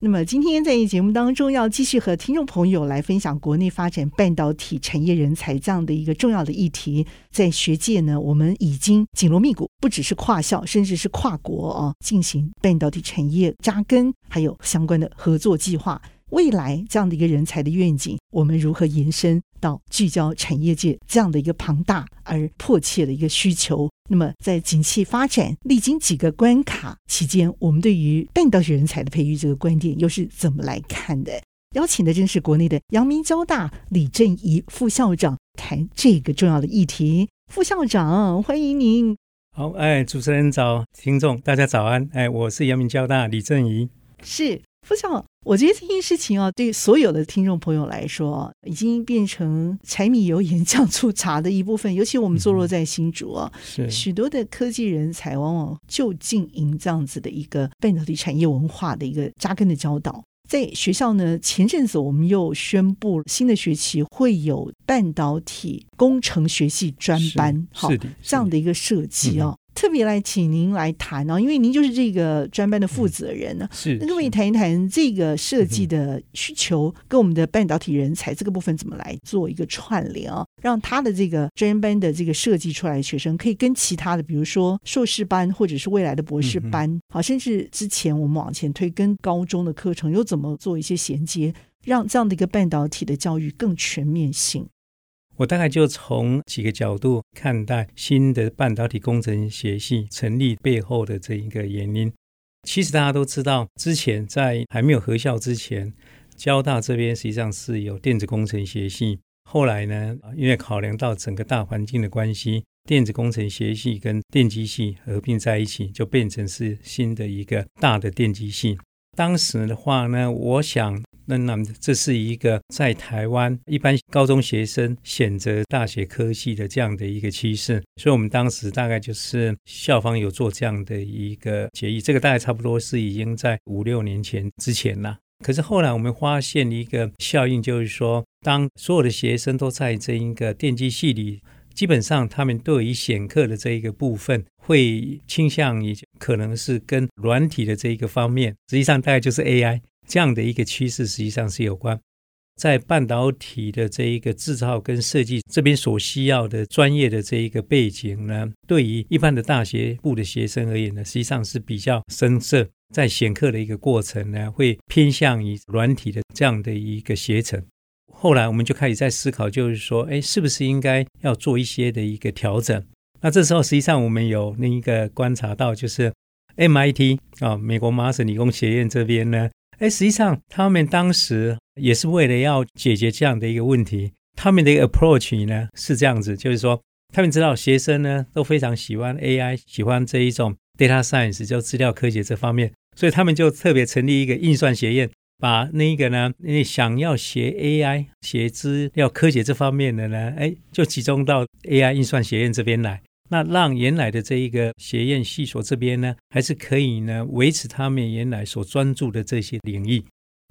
那么今天在节目当中，要继续和听众朋友来分享国内发展半导体产业人才这样的一个重要的议题。在学界呢，我们已经紧锣密鼓，不只是跨校，甚至是跨国啊，进行半导体产业扎根，还有相关的合作计划。未来这样的一个人才的愿景，我们如何延伸到聚焦产业界这样的一个庞大而迫切的一个需求？那么，在景气发展历经几个关卡期间，我们对于半导体人才的培育这个观点又是怎么来看的？邀请的正是国内的阳明交大李振仪副校长谈这个重要的议题。副校长，欢迎您。好，哎，主持人早，听众大家早安。哎，我是阳明交大李振仪。是。副校长，我觉得这件事情啊，对所有的听众朋友来说，已经变成柴米油盐酱醋茶的一部分。尤其我们坐落在新竹啊，许多的科技人才往往就经营这样子的一个半导体产业文化的一个扎根的教导。在学校呢，前阵子我们又宣布新的学期会有半导体工程学系专班，好，这样的一个设计啊。特别来请您来谈哦，因为您就是这个专班的负责人呢。是，那各位谈一谈这个设计的需求跟我们的半导体人才这个部分怎么来做一个串联啊？让他的这个专班的这个设计出来的学生，可以跟其他的，比如说硕士班或者是未来的博士班，好，甚至之前我们往前推跟高中的课程又怎么做一些衔接，让这样的一个半导体的教育更全面性。我大概就从几个角度看待新的半导体工程学系成立背后的这一个原因。其实大家都知道，之前在还没有合校之前，交大这边实际上是有电子工程学系。后来呢，因为考量到整个大环境的关系，电子工程学系跟电机系合并在一起，就变成是新的一个大的电机系。当时的话呢，我想。那那这是一个在台湾一般高中学生选择大学科系的这样的一个趋势，所以我们当时大概就是校方有做这样的一个决议，这个大概差不多是已经在五六年前之前了。可是后来我们发现一个效应，就是说，当所有的学生都在这一个电机系里，基本上他们对于选课的这一个部分，会倾向于可能是跟软体的这一个方面，实际上大概就是 AI。这样的一个趋势实际上是有关，在半导体的这一个制造跟设计这边所需要的专业的这一个背景呢，对于一般的大学部的学生而言呢，实际上是比较深涩，在选课的一个过程呢，会偏向于软体的这样的一个学程。后来我们就开始在思考，就是说，哎，是不是应该要做一些的一个调整？那这时候实际上我们有另一个观察到，就是 MIT 啊，美国麻省理工学院这边呢。哎，实际上他们当时也是为了要解决这样的一个问题，他们的一个 approach 呢是这样子，就是说他们知道学生呢都非常喜欢 AI，喜欢这一种 data science，就资料科学这方面，所以他们就特别成立一个运算学院，把那个呢，那想要学 AI、学资料科学这方面的呢，哎，就集中到 AI 运算学院这边来。那让原来的这一个学院系所这边呢，还是可以呢维持他们原来所专注的这些领域。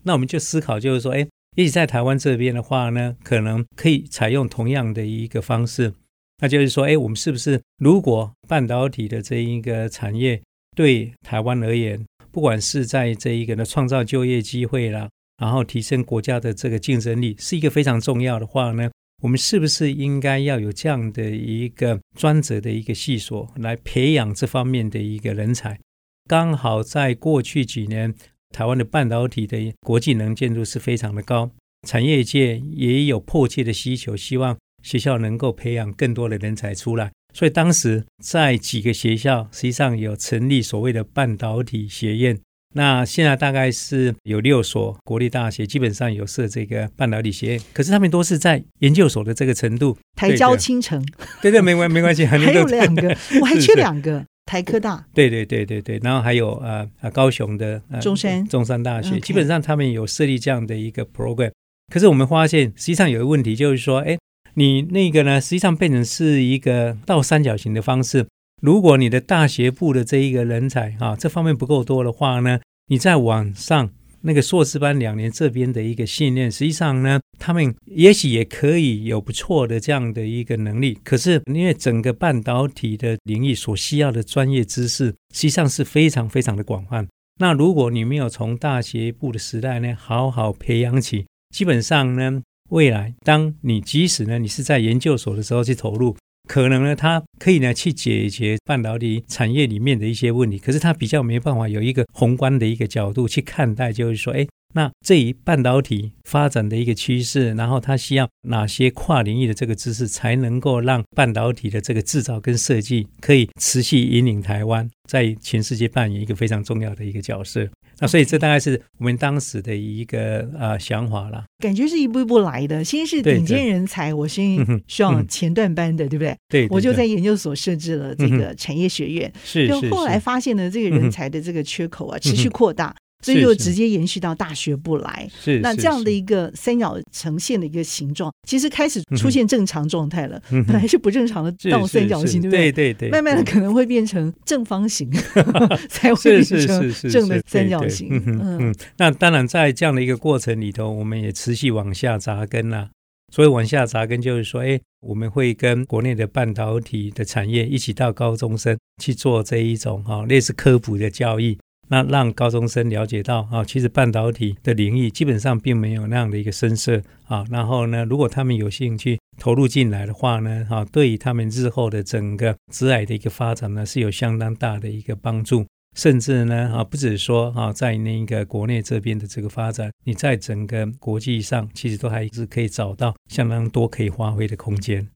那我们就思考，就是说，哎，也许在台湾这边的话呢，可能可以采用同样的一个方式。那就是说，哎，我们是不是如果半导体的这一个产业对台湾而言，不管是在这一个呢创造就业机会啦，然后提升国家的这个竞争力，是一个非常重要的话呢？我们是不是应该要有这样的一个专责的一个系所来培养这方面的一个人才？刚好在过去几年，台湾的半导体的国际能见度是非常的高，产业界也有迫切的需求，希望学校能够培养更多的人才出来。所以当时在几个学校实际上有成立所谓的半导体学院。那现在大概是有六所国立大学，基本上有设这个半导体学院，可是他们都是在研究所的这个程度。台交青城，对对，没关没关系，还有两个，我还缺两个，台科大，对对对对对，然后还有呃呃高雄的、呃、中山中山大学基本上他们有设立这样的一个 program。可是我们发现，实际上有一个问题，就是说，哎，你那个呢，实际上变成是一个倒三角形的方式。如果你的大学部的这一个人才啊，这方面不够多的话呢，你在网上那个硕士班两年这边的一个训练，实际上呢，他们也许也可以有不错的这样的一个能力。可是因为整个半导体的领域所需要的专业知识，实际上是非常非常的广泛。那如果你没有从大学部的时代呢，好好培养起，基本上呢，未来当你即使呢，你是在研究所的时候去投入，可能呢，它可以呢去解决半导体产业里面的一些问题，可是它比较没办法有一个宏观的一个角度去看待，就是说，哎。那这一半导体发展的一个趋势，然后它需要哪些跨领域的这个知识，才能够让半导体的这个制造跟设计可以持续引领台湾在全世界扮演一个非常重要的一个角色。那所以这大概是我们当时的一个呃想法啦。感觉是一步一步来的，先是顶尖人才，我先需要前段班的，对不对？对，我就在研究所设置了这个产业学院，是。就后来发现呢，这个人才的这个缺口啊，持续扩大。所以就直接延续到大学部来，是那这样的一个三角呈现的一个形状，其实开始出现正常状态了。本来是不正常的倒三角形，对不对？对对对，慢慢的可能会变成正方形，才会变成正的三角形。嗯嗯。那当然，在这样的一个过程里头，我们也持续往下扎根呐。所以往下扎根就是说，哎，我们会跟国内的半导体的产业一起到高中生去做这一种哈类似科普的教育。那让高中生了解到啊，其实半导体的领域基本上并没有那样的一个深色啊。然后呢，如果他们有兴趣投入进来的话呢，哈，对于他们日后的整个职涯的一个发展呢，是有相当大的一个帮助。甚至呢，啊，不只是说啊，在那个国内这边的这个发展，你在整个国际上，其实都还是可以找到相当多可以发挥的空间。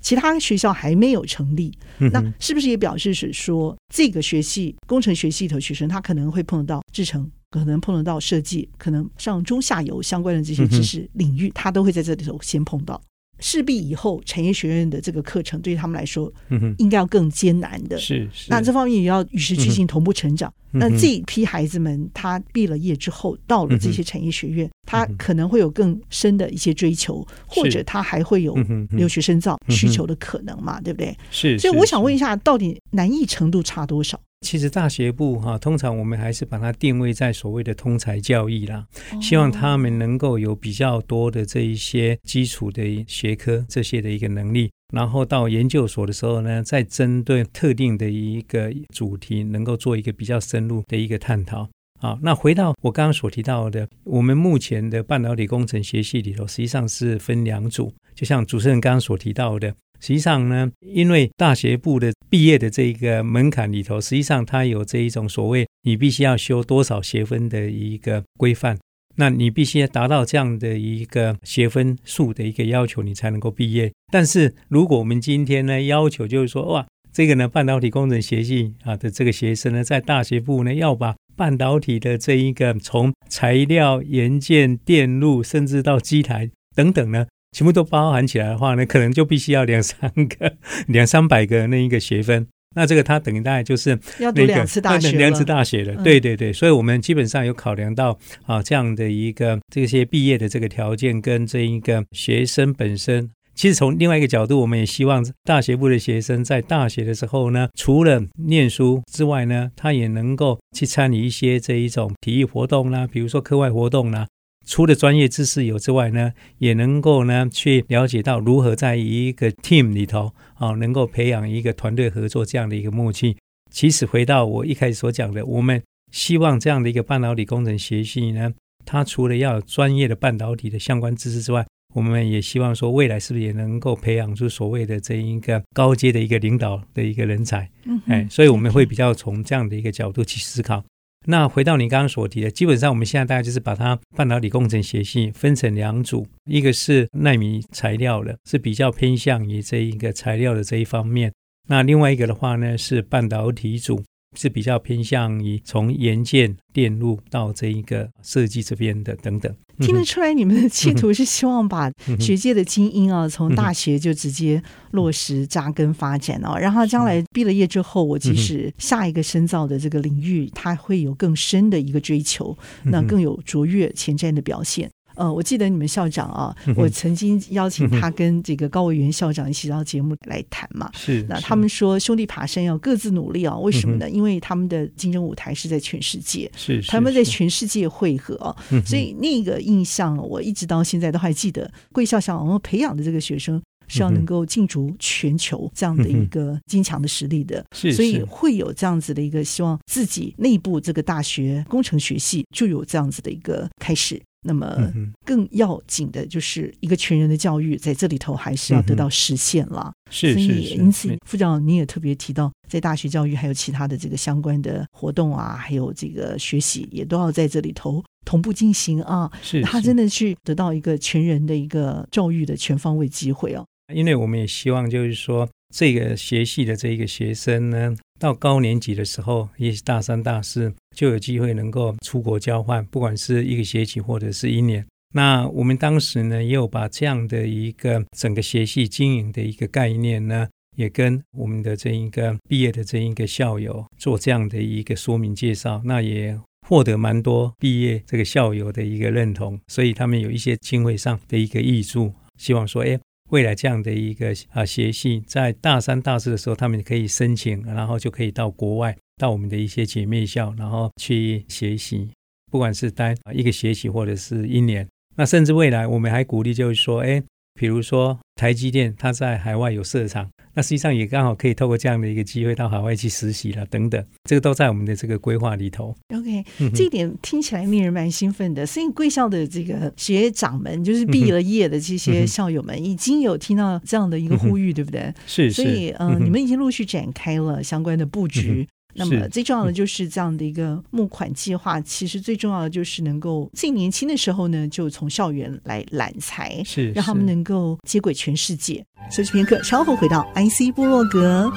其他学校还没有成立，嗯、那是不是也表示是说，这个学系工程学系的学生，他可能会碰得到制程，可能碰得到设计，可能上中下游相关的这些知识领域，他都会在这里头先碰到。势必以后产业学院的这个课程对于他们来说，应该要更艰难的。是是。那这方面也要与时俱进，同步成长。那这一批孩子们，他毕了业之后，到了这些产业学院，他可能会有更深的一些追求，或者他还会有留学深造需求的可能嘛？对不对？是。所以我想问一下，到底难易程度差多少？其实大学部哈，通常我们还是把它定位在所谓的通才教育啦，希望他们能够有比较多的这一些基础的学科这些的一个能力，然后到研究所的时候呢，再针对特定的一个主题，能够做一个比较深入的一个探讨。好，那回到我刚刚所提到的，我们目前的半导体工程学系里头，实际上是分两组，就像主持人刚刚所提到的。实际上呢，因为大学部的毕业的这个门槛里头，实际上它有这一种所谓你必须要修多少学分的一个规范，那你必须要达到这样的一个学分数的一个要求，你才能够毕业。但是如果我们今天呢，要求就是说，哇，这个呢半导体工程学系啊的这个学生呢，在大学部呢要把半导体的这一个从材料、元件、电路，甚至到机台等等呢。全部都包含起来的话呢，可能就必须要两三个、两三百个那一个学分。那这个它等于大概就是要读两次大学，两次大学了。对对对，所以我们基本上有考量到啊这样的一个这些毕业的这个条件跟这一个学生本身。其实从另外一个角度，我们也希望大学部的学生在大学的时候呢，除了念书之外呢，他也能够去参与一些这一种体育活动啦，比如说课外活动啦。除了专业知识有之外呢，也能够呢去了解到如何在一个 team 里头啊，能够培养一个团队合作这样的一个默契。其实回到我一开始所讲的，我们希望这样的一个半导体工程学系呢，它除了要有专业的半导体的相关知识之外，我们也希望说未来是不是也能够培养出所谓的这一个高阶的一个领导的一个人才？嗯，哎，所以我们会比较从这样的一个角度去思考。那回到你刚刚所提的，基本上我们现在大概就是把它半导体工程学系分成两组，一个是纳米材料的，是比较偏向于这一个材料的这一方面；那另外一个的话呢，是半导体组。是比较偏向于从元件、电路到这一个设计这边的等等，听得出来你们的企图是希望把学界的精英啊，从大学就直接落实扎根发展哦，然后将来毕了业之后，我即使下一个深造的这个领域，它会有更深的一个追求，那更有卓越前瞻的表现。呃，我记得你们校长啊，我曾经邀请他跟这个高维元校长一起到节目来谈嘛。是，那他们说兄弟爬山要各自努力啊，为什么呢？因为他们的竞争舞台是在全世界，是他们在全世界汇合啊，所以那个印象我一直到现在都还记得。贵校想我们培养的这个学生。是要能够进驻全球这样的一个坚强的实力的，是，所以会有这样子的一个希望，自己内部这个大学工程学系就有这样子的一个开始。那么更要紧的就是一个全人的教育，在这里头还是要得到实现了。是，所以因此副长你也特别提到，在大学教育还有其他的这个相关的活动啊，还有这个学习也都要在这里头同步进行啊。是，他真的去得到一个全人的一个教育的全方位机会哦。因为我们也希望，就是说，这个学系的这一个学生呢，到高年级的时候，也许大三、大四就有机会能够出国交换，不管是一个学期或者是一年。那我们当时呢，也有把这样的一个整个学系经营的一个概念呢，也跟我们的这一个毕业的这一个校友做这样的一个说明介绍，那也获得蛮多毕业这个校友的一个认同，所以他们有一些经费上的一个挹注，希望说，哎。未来这样的一个啊学系，在大三、大四的时候，他们可以申请，然后就可以到国外，到我们的一些姐妹校，然后去学习，不管是待一个学期或者是一年。那甚至未来，我们还鼓励，就是说，哎。比如说台积电，它在海外有设厂，那实际上也刚好可以透过这样的一个机会到海外去实习了，等等，这个都在我们的这个规划里头。OK，这一点听起来令人蛮兴奋的。所以贵校的这个学长们，就是毕了业的这些校友们，已经有听到这样的一个呼吁，对不对？是，所以嗯、呃，你们已经陆续展开了相关的布局。那么最重要的就是这样的一个募款计划，其实最重要的就是能够最年轻的时候呢，就从校园来揽才，是让他们能够接轨全世界。休息片刻，稍后回到 IC 部落格。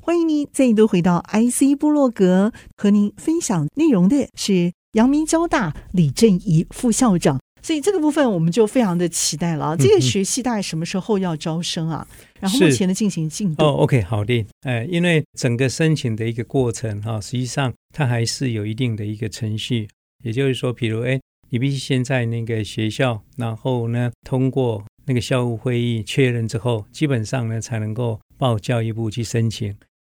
欢迎您再度回到 IC 部落格，和您分享内容的是阳明交大李振仪副校长。所以这个部分我们就非常的期待了。这个学系大概什么时候要招生啊？然后目前的进行进度？哦，OK，好的。呃，因为整个申请的一个过程哈，实际上它还是有一定的一个程序。也就是说，比如哎，你必须先在那个学校，然后呢通过那个校务会议确认之后，基本上呢才能够报教育部去申请。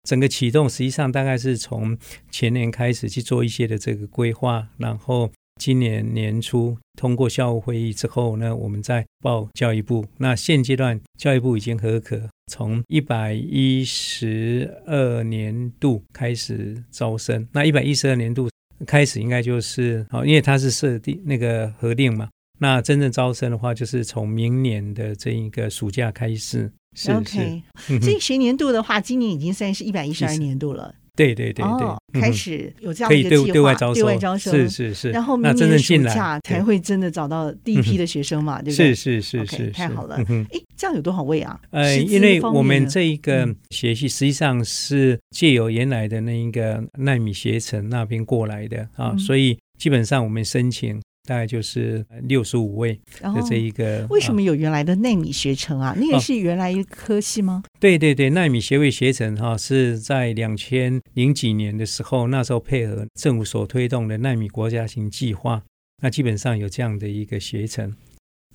整个启动实际上大概是从前年开始去做一些的这个规划，然后。今年年初通过校务会议之后呢，我们再报教育部。那现阶段教育部已经核可，从一百一十二年度开始招生。那一百一十二年度开始应该就是好，因为它是设定那个核定嘛。那真正招生的话，就是从明年的这一个暑假开始。是 OK，所以学年度的话，今年已经算是一百一十二年度了。对对对对，哦，开始有这样的一个计划，可以对，对外招生，对外招收。是是是，然后明年暑假才会真的找到第一批的学生嘛，对不对？是是是是，太好了。哎，这样有多少位啊？呃，因为我们这一个学系实际上是借由原来的那一个奈米学程那边过来的啊，所以基本上我们申请。大概就是六十五位的这一个。哦，为什么有原来的奈米学程啊？那个是原来一科系吗？哦，对对对，奈米学位学程哈是在两千零几年的时候，那时候配合政府所推动的奈米国家型计划，那基本上有这样的一个学程。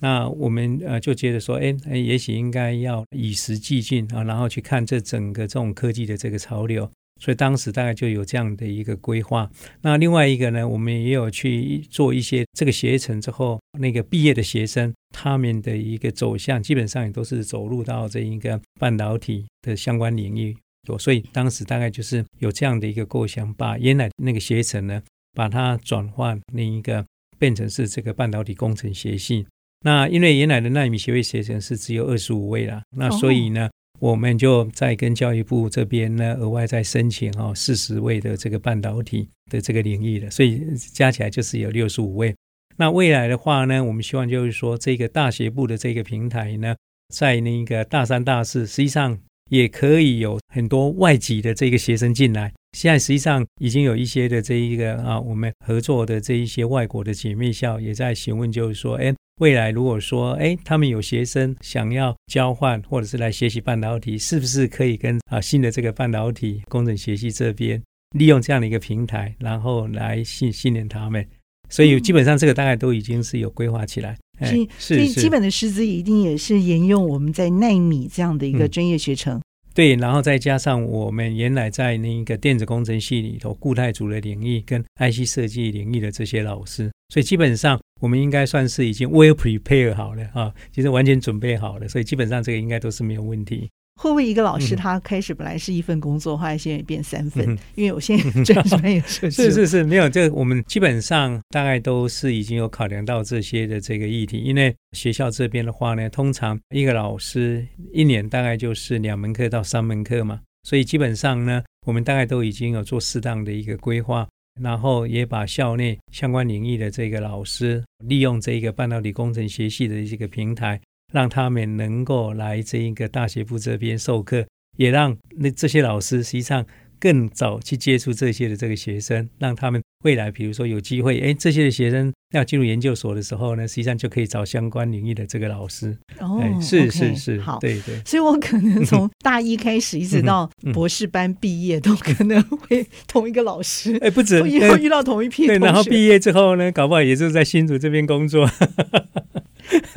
那我们呃就觉得说，哎，也许应该要与时俱进啊，然后去看这整个这种科技的这个潮流。所以当时大概就有这样的一个规划。那另外一个呢，我们也有去做一些这个学程之后，那个毕业的学生他们的一个走向，基本上也都是走入到这一个半导体的相关领域。所以当时大概就是有这样的一个构想，把原来那个学程呢，把它转换另一个变成是这个半导体工程学系。那因为原来的纳米学位学程是只有二十五位啦，那所以呢。我们就再跟教育部这边呢，额外再申请哦，四十位的这个半导体的这个领域的，所以加起来就是有六十五位。那未来的话呢，我们希望就是说，这个大学部的这个平台呢，在那个大三、大四，实际上也可以有很多外籍的这个学生进来。现在实际上已经有一些的这一个啊，我们合作的这一些外国的姐妹校也在询问，就是说，哎。未来如果说，哎，他们有学生想要交换或者是来学习半导体，是不是可以跟啊新的这个半导体工程学系这边利用这样的一个平台，然后来训训练他们。所以基本上这个大概都已经是有规划起来。嗯哎、所以基本的师资一定也是沿用我们在奈米这样的一个专业学程。嗯对，然后再加上我们原来在那个电子工程系里头固态组的领域跟 IC 设计领域的这些老师，所以基本上我们应该算是已经 well prepared 好了啊，其实完全准备好了，所以基本上这个应该都是没有问题。会不会一个老师他开始本来是一份工作，后来现在变三份？嗯、因为我现在专业设计是是是没有这个，我们基本上大概都是已经有考量到这些的这个议题。因为学校这边的话呢，通常一个老师一年大概就是两门课到三门课嘛，所以基本上呢，我们大概都已经有做适当的一个规划，然后也把校内相关领域的这个老师利用这一个半导体工程学系的这个平台。让他们能够来这一个大学部这边授课，也让那这些老师实际上更早去接触这些的这个学生，让他们未来比如说有机会，哎，这些的学生要进入研究所的时候呢，实际上就可以找相关领域的这个老师。哦，是是是，好，对对。所以我可能从大一开始一直到博士班毕业，都可能会同一个老师。哎，不止，以后遇到同一批。对，然后毕业之后呢，搞不好也是在新竹这边工作。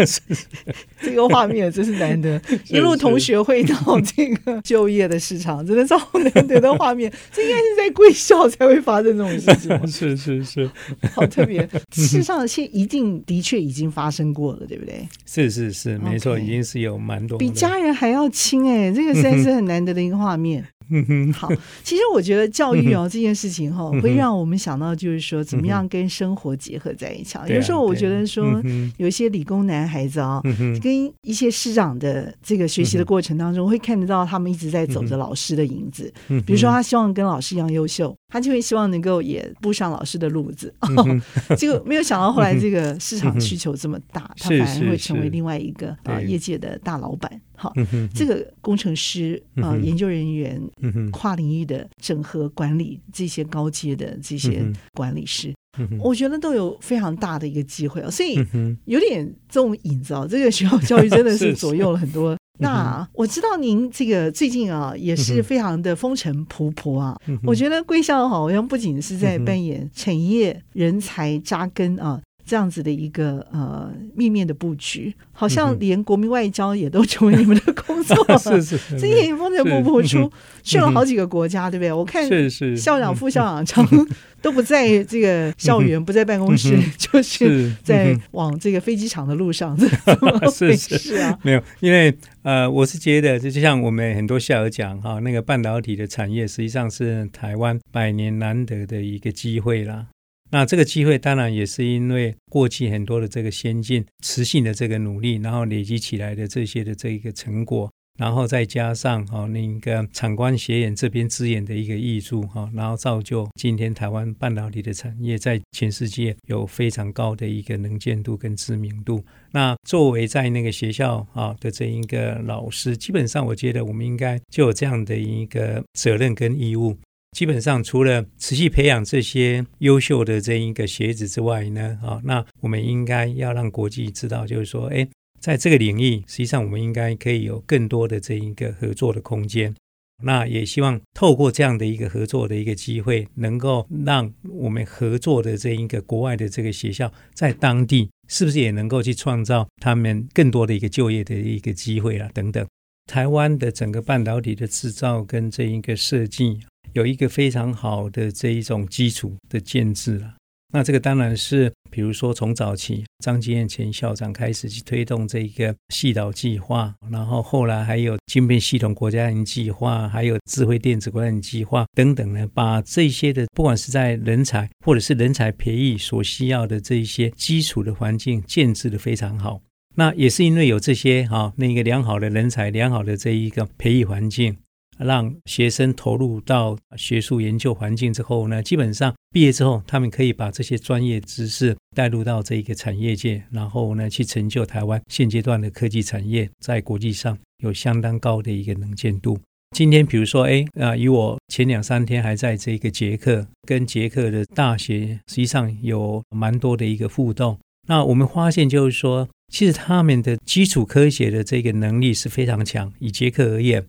是 这个画面真是难得，一路同学会到这个就业的市场，真的是好难得的画面。这应该是在贵校才会发生这种事情。是是是，好特别。事实上，现一定的确已经发生过了，对不对？是是是，没错，已经是有蛮多。比家人还要亲哎，这个实在是很难得的一个画面。嗯哼，好。其实我觉得教育哦这件事情哈，会让我们想到就是说，怎么样跟生活结合在一起。有时候我觉得说，有一些理工男孩子啊，嗯跟一些师长的这个学习的过程当中，会看得到他们一直在走着老师的影子。比如说，他希望跟老师一样优秀，他就会希望能够也步上老师的路子。结果 没有想到后来这个市场需求这么大，他反而会成为另外一个啊业界的大老板。好，这个工程师啊、呃，研究人员，跨领域的整合管理，这些高阶的这些管理师，我觉得都有非常大的一个机会啊。所以有点这种影子啊，这个学校教育真的是 左右了很多。那我知道您这个最近啊，也是非常的风尘仆仆啊。我觉得贵校好像不仅是在扮演产业人才扎根啊。这样子的一个呃面面的布局，好像连国民外交也都成为你们的工作。了。是是，是，这些风尘仆仆出去了好几个国家，对不对？我看是校长、副校长常都不在这个校园，不在办公室，就是在往这个飞机场的路上。是 是。是啊，没有，因为呃，我是觉得，就就像我们很多校友讲哈，那个半导体的产业实际上是台湾百年难得的一个机会啦。那这个机会当然也是因为过去很多的这个先进、持续的这个努力，然后累积起来的这些的这一个成果，然后再加上哈那个产官学研这边资源的一个挹注哈，然后造就今天台湾半导体的产业在全世界有非常高的一个能见度跟知名度。那作为在那个学校啊的这一个老师，基本上我觉得我们应该就有这样的一个责任跟义务。基本上，除了持续培养这些优秀的这一个学子之外呢，啊，那我们应该要让国际知道，就是说，哎，在这个领域，实际上我们应该可以有更多的这一个合作的空间。那也希望透过这样的一个合作的一个机会，能够让我们合作的这一个国外的这个学校，在当地是不是也能够去创造他们更多的一个就业的一个机会啊？等等，台湾的整个半导体的制造跟这一个设计。有一个非常好的这一种基础的建制了，那这个当然是，比如说从早期张金燕前校长开始去推动这一个系岛计划，然后后来还有晶片系统国家研计划，还有智慧电子国家研计划等等呢，把这些的不管是在人才或者是人才培育所需要的这一些基础的环境建制的非常好。那也是因为有这些哈那个良好的人才、良好的这一个培育环境。让学生投入到学术研究环境之后呢，基本上毕业之后，他们可以把这些专业知识带入到这一个产业界，然后呢，去成就台湾现阶段的科技产业在国际上有相当高的一个能见度。今天，比如说，哎，啊，以我前两三天还在这个捷克，跟捷克的大学实际上有蛮多的一个互动。那我们发现，就是说，其实他们的基础科学的这个能力是非常强。以捷克而言。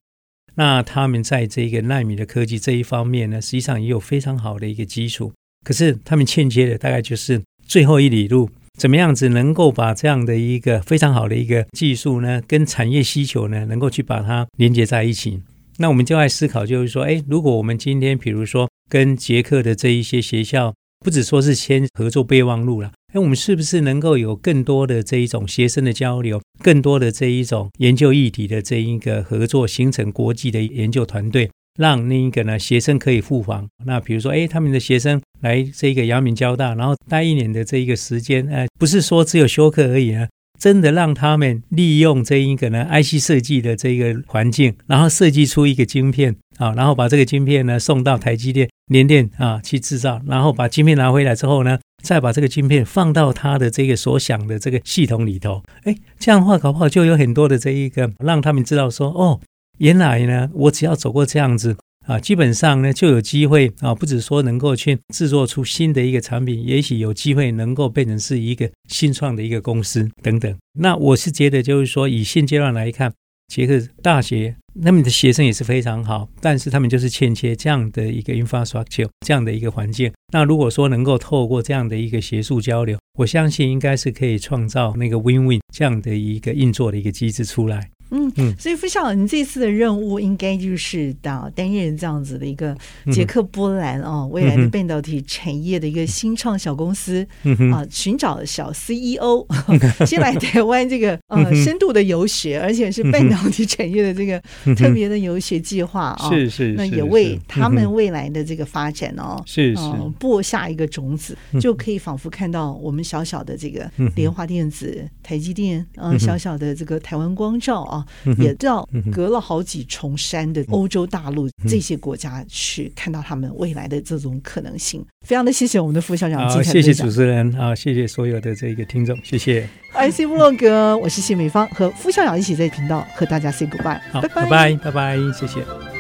那他们在这个纳米的科技这一方面呢，实际上也有非常好的一个基础。可是他们欠缺的大概就是最后一里路，怎么样子能够把这样的一个非常好的一个技术呢，跟产业需求呢，能够去把它连接在一起。那我们就爱思考，就是说，哎，如果我们今天比如说跟捷克的这一些学校，不只说是签合作备忘录了。那我们是不是能够有更多的这一种学生的交流，更多的这一种研究议题的这一个合作，形成国际的研究团队，让那一个呢学生可以互访？那比如说，哎，他们的学生来这个阳明交大，然后待一年的这一个时间，呃，不是说只有休课而已啊，真的让他们利用这一个呢 IC 设计的这个环境，然后设计出一个晶片啊，然后把这个晶片呢送到台积电、联电啊去制造，然后把晶片拿回来之后呢，再把这个晶片放到他的这个所想的这个系统里头，哎，这样的话搞不好就有很多的这一个让他们知道说，哦，原来呢，我只要走过这样子啊，基本上呢就有机会啊，不止说能够去制作出新的一个产品，也许有机会能够变成是一个新创的一个公司等等。那我是觉得就是说，以现阶段来看。捷克大学，他们的学生也是非常好，但是他们就是欠缺这样的一个 infrastructure，这样的一个环境。那如果说能够透过这样的一个学术交流，我相信应该是可以创造那个 win-win 这样的一个运作的一个机制出来。嗯嗯，所以副校长，你这次的任务应该就是到担任这样子的一个捷克波兰啊未来的半导体产业的一个新创小公司啊，寻找小 CEO，先来台湾这个呃 深度的游学，而且是半导体产业的这个 特别的游学计划啊，是是，那也为他们未来的这个发展哦，是是。播下一个种子，就可以仿佛看到我们小小的这个联华电子、台积电啊，小小的这个台湾光照啊。也到隔了好几重山的欧洲大陆这些国家去看到他们未来的这种可能性。非常的谢谢我们的副校长，好，谢谢主持人，好，谢谢所有的这个听众，谢谢。IC 部落格，我是谢美芳，和副校长一起在频道和大家 say goodbye，好，拜拜，拜拜，谢谢。